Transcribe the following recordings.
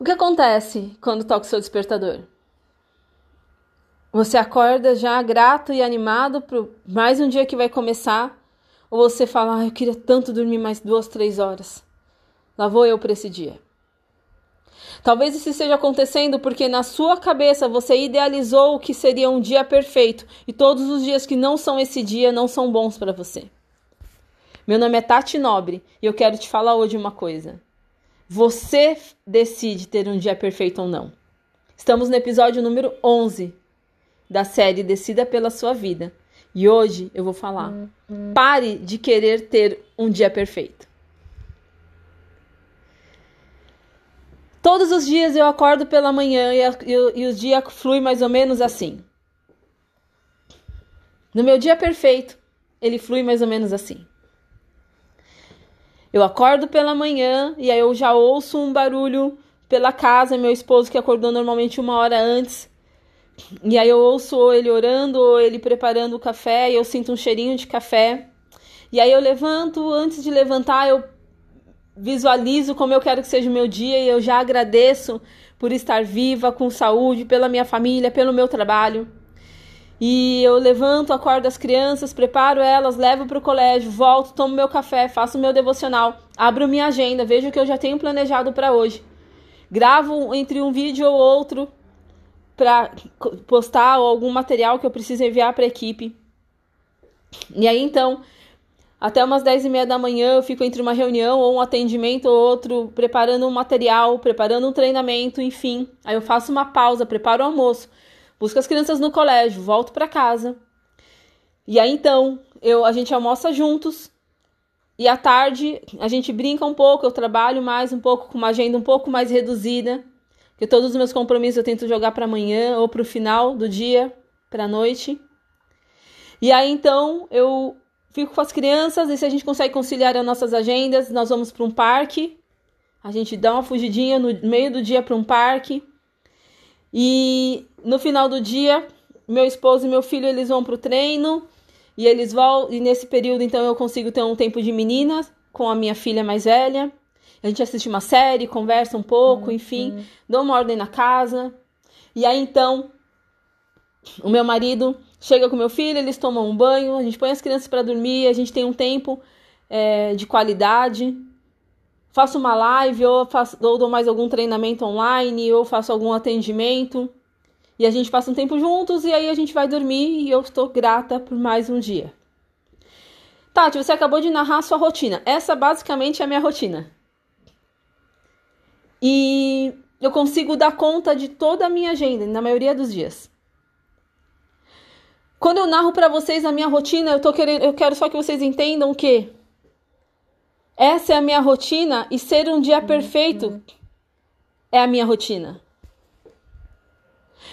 O que acontece quando toca o seu despertador? Você acorda já grato e animado para mais um dia que vai começar? Ou você fala, ah, eu queria tanto dormir mais duas, três horas? Lá vou eu para esse dia. Talvez isso esteja acontecendo porque na sua cabeça você idealizou o que seria um dia perfeito e todos os dias que não são esse dia não são bons para você. Meu nome é Tati Nobre e eu quero te falar hoje uma coisa. Você decide ter um dia perfeito ou não. Estamos no episódio número 11 da série Decida pela Sua Vida. E hoje eu vou falar: pare de querer ter um dia perfeito. Todos os dias eu acordo pela manhã e, e, e o dia flui mais ou menos assim. No meu dia perfeito, ele flui mais ou menos assim. Eu acordo pela manhã e aí eu já ouço um barulho pela casa, meu esposo que acordou normalmente uma hora antes. E aí eu ouço ou ele orando ou ele preparando o café e eu sinto um cheirinho de café. E aí eu levanto, antes de levantar, eu visualizo como eu quero que seja o meu dia e eu já agradeço por estar viva, com saúde, pela minha família, pelo meu trabalho. E eu levanto, acordo as crianças, preparo elas, levo para o colégio, volto, tomo meu café, faço meu devocional, abro minha agenda, vejo o que eu já tenho planejado para hoje. Gravo entre um vídeo ou outro para postar algum material que eu preciso enviar para a equipe. E aí então, até umas 10 e meia da manhã eu fico entre uma reunião ou um atendimento ou outro, preparando um material, preparando um treinamento, enfim. Aí eu faço uma pausa, preparo o almoço busco as crianças no colégio, volto para casa. E aí então, eu a gente almoça juntos. E à tarde a gente brinca um pouco, eu trabalho mais um pouco com uma agenda um pouco mais reduzida, que todos os meus compromissos eu tento jogar para amanhã ou para o final do dia, para a noite. E aí então eu fico com as crianças e se a gente consegue conciliar as nossas agendas, nós vamos para um parque. A gente dá uma fugidinha no meio do dia para um parque. E no final do dia, meu esposo e meu filho eles vão pro treino e eles vão e nesse período então eu consigo ter um tempo de meninas com a minha filha mais velha. A gente assiste uma série, conversa um pouco, uhum. enfim, dou uma ordem na casa. E aí então o meu marido chega com meu filho, eles tomam um banho, a gente põe as crianças para dormir, a gente tem um tempo é, de qualidade faço uma live ou, faço, ou dou mais algum treinamento online ou faço algum atendimento e a gente passa um tempo juntos e aí a gente vai dormir e eu estou grata por mais um dia. Tati, você acabou de narrar a sua rotina. Essa basicamente é a minha rotina. E eu consigo dar conta de toda a minha agenda na maioria dos dias. Quando eu narro para vocês a minha rotina, eu tô querendo, eu quero só que vocês entendam que essa é a minha rotina e ser um dia perfeito é a minha rotina.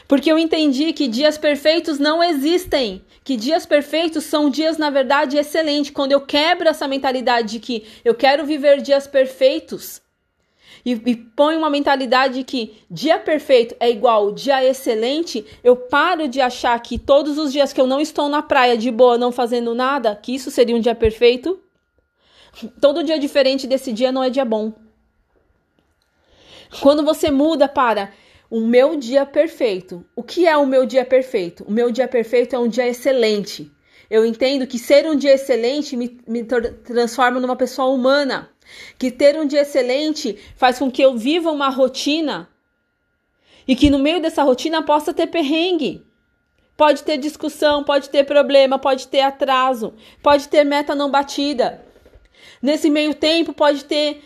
Porque eu entendi que dias perfeitos não existem. Que dias perfeitos são dias, na verdade, excelentes. Quando eu quebro essa mentalidade de que eu quero viver dias perfeitos e, e ponho uma mentalidade de que dia perfeito é igual dia excelente, eu paro de achar que todos os dias que eu não estou na praia de boa, não fazendo nada, que isso seria um dia perfeito Todo dia diferente desse dia não é dia bom. Quando você muda para o meu dia perfeito. O que é o meu dia perfeito? O meu dia perfeito é um dia excelente. Eu entendo que ser um dia excelente me, me transforma numa pessoa humana. Que ter um dia excelente faz com que eu viva uma rotina e que no meio dessa rotina possa ter perrengue. Pode ter discussão, pode ter problema, pode ter atraso, pode ter meta não batida. Nesse meio tempo, pode ter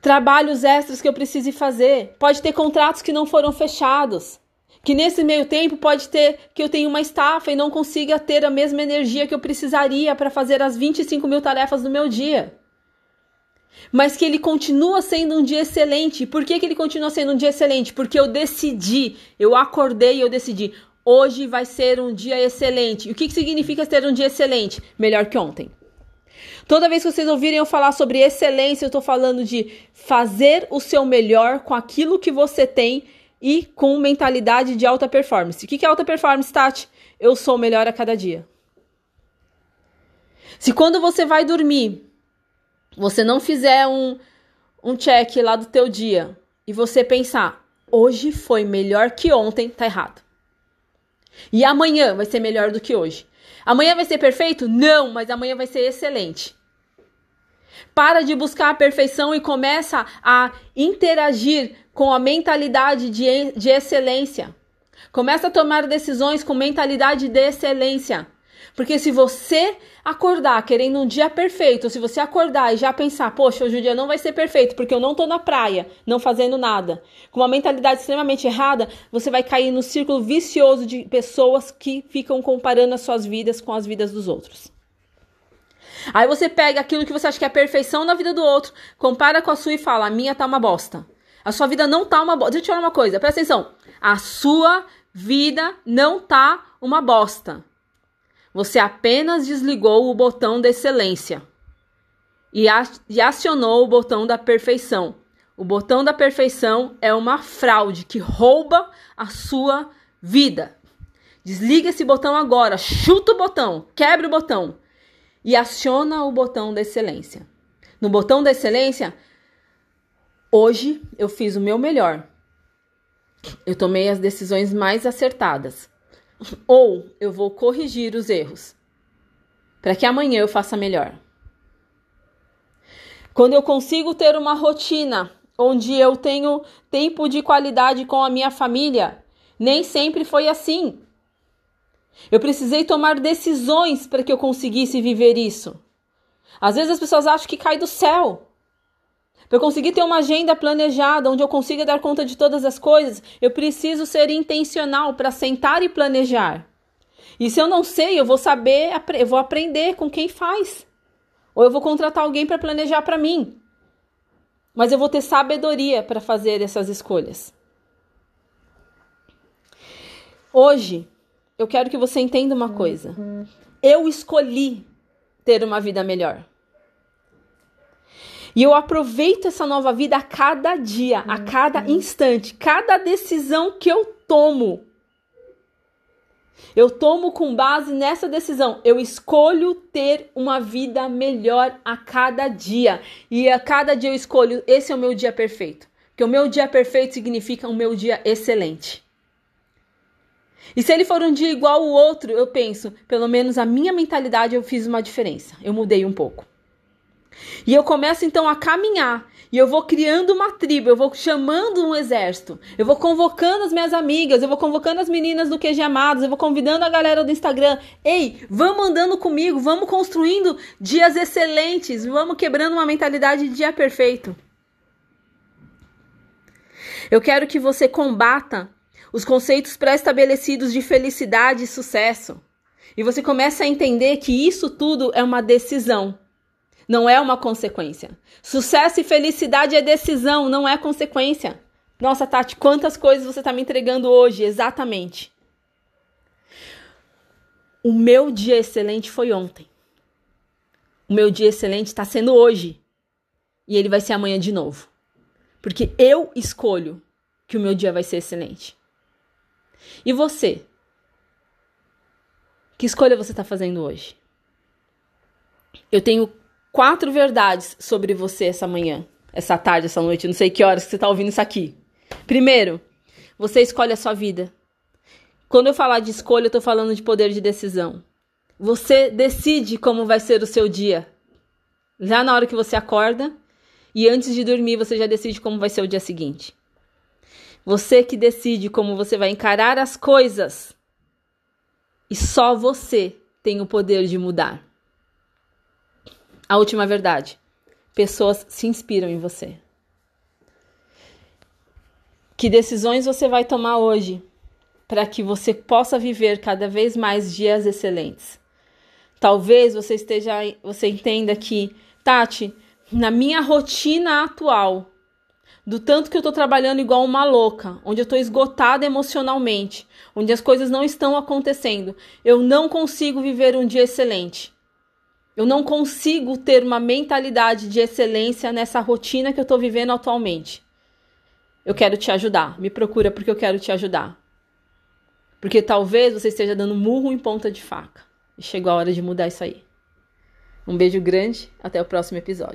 trabalhos extras que eu precise fazer, pode ter contratos que não foram fechados. Que nesse meio tempo pode ter que eu tenho uma estafa e não consiga ter a mesma energia que eu precisaria para fazer as 25 mil tarefas do meu dia. Mas que ele continua sendo um dia excelente. Por que, que ele continua sendo um dia excelente? Porque eu decidi, eu acordei e eu decidi. Hoje vai ser um dia excelente. E o que, que significa ter um dia excelente? Melhor que ontem. Toda vez que vocês ouvirem eu falar sobre excelência, eu estou falando de fazer o seu melhor com aquilo que você tem e com mentalidade de alta performance. O que é alta performance, Tati? Eu sou melhor a cada dia. Se quando você vai dormir, você não fizer um, um check lá do teu dia, e você pensar, hoje foi melhor que ontem, tá errado. E amanhã vai ser melhor do que hoje. Amanhã vai ser perfeito? Não, mas amanhã vai ser excelente. Para de buscar a perfeição e começa a interagir com a mentalidade de, de excelência. Começa a tomar decisões com mentalidade de excelência. Porque se você acordar querendo um dia perfeito, se você acordar e já pensar, poxa, hoje o dia não vai ser perfeito porque eu não tô na praia, não fazendo nada, com uma mentalidade extremamente errada, você vai cair no círculo vicioso de pessoas que ficam comparando as suas vidas com as vidas dos outros. Aí você pega aquilo que você acha que é perfeição na vida do outro, compara com a sua e fala: a minha tá uma bosta. A sua vida não tá uma bosta. Deixa eu te falar uma coisa, presta atenção. A sua vida não tá uma bosta. Você apenas desligou o botão da excelência e, acionou o botão da perfeição. O botão da perfeição é uma fraude que rouba a sua vida. Desliga esse botão agora, chuta o botão, quebra o botão e aciona o botão da excelência. No botão da excelência, hoje eu fiz o meu melhor. Eu tomei as decisões mais acertadas. Ou eu vou corrigir os erros para que amanhã eu faça melhor. Quando eu consigo ter uma rotina onde eu tenho tempo de qualidade com a minha família, nem sempre foi assim. Eu precisei tomar decisões para que eu conseguisse viver isso. Às vezes as pessoas acham que cai do céu. Para eu conseguir ter uma agenda planejada, onde eu consiga dar conta de todas as coisas, eu preciso ser intencional para sentar e planejar. E se eu não sei, eu vou saber, eu vou aprender com quem faz. Ou eu vou contratar alguém para planejar para mim. Mas eu vou ter sabedoria para fazer essas escolhas. Hoje, eu quero que você entenda uma coisa. Eu escolhi ter uma vida melhor. E eu aproveito essa nova vida a cada dia, a cada instante, cada decisão que eu tomo. Eu tomo com base nessa decisão. Eu escolho ter uma vida melhor a cada dia. E a cada dia eu escolho, esse é o meu dia perfeito. Porque o meu dia perfeito significa o meu dia excelente. E se ele for um dia igual ao outro, eu penso, pelo menos a minha mentalidade eu fiz uma diferença. Eu mudei um pouco. E eu começo então a caminhar. E eu vou criando uma tribo, eu vou chamando um exército, eu vou convocando as minhas amigas, eu vou convocando as meninas do QG Amados, eu vou convidando a galera do Instagram. Ei, vamos andando comigo, vamos construindo dias excelentes, vamos quebrando uma mentalidade de dia perfeito. Eu quero que você combata os conceitos pré-estabelecidos de felicidade e sucesso. E você comece a entender que isso tudo é uma decisão não é uma consequência. Sucesso e felicidade é decisão, não é consequência. Nossa, Tati, quantas coisas você está me entregando hoje, exatamente. O meu dia excelente foi ontem. O meu dia excelente está sendo hoje. E ele vai ser amanhã de novo. Porque eu escolho que o meu dia vai ser excelente. E você? Que escolha você está fazendo hoje? Eu tenho quatro verdades sobre você essa manhã, essa tarde, essa noite, não sei que horas que você está ouvindo isso aqui. Primeiro, você escolhe a sua vida. Quando eu falar de escolha, eu estou falando de poder de decisão. Você decide como vai ser o seu dia. Já na hora que você acorda e antes de dormir, você já decide como vai ser o dia seguinte. Você que decide como você vai encarar as coisas. E só você tem o poder de mudar. A última verdade: pessoas se inspiram em você. Que decisões você vai tomar hoje para que você possa viver cada vez mais dias excelentes? Talvez você esteja, você entenda que, Tati, na minha rotina atual, do tanto que eu estou trabalhando igual uma louca, onde eu estou esgotada emocionalmente, onde as coisas não estão acontecendo, eu não consigo viver um dia excelente. Eu não consigo ter uma mentalidade de excelência nessa rotina que eu estou vivendo atualmente. Eu quero te ajudar. Me procura porque eu quero te ajudar. Porque talvez você esteja dando murro em ponta de faca. E chegou a hora de mudar isso aí. Um beijo grande, até o próximo episódio.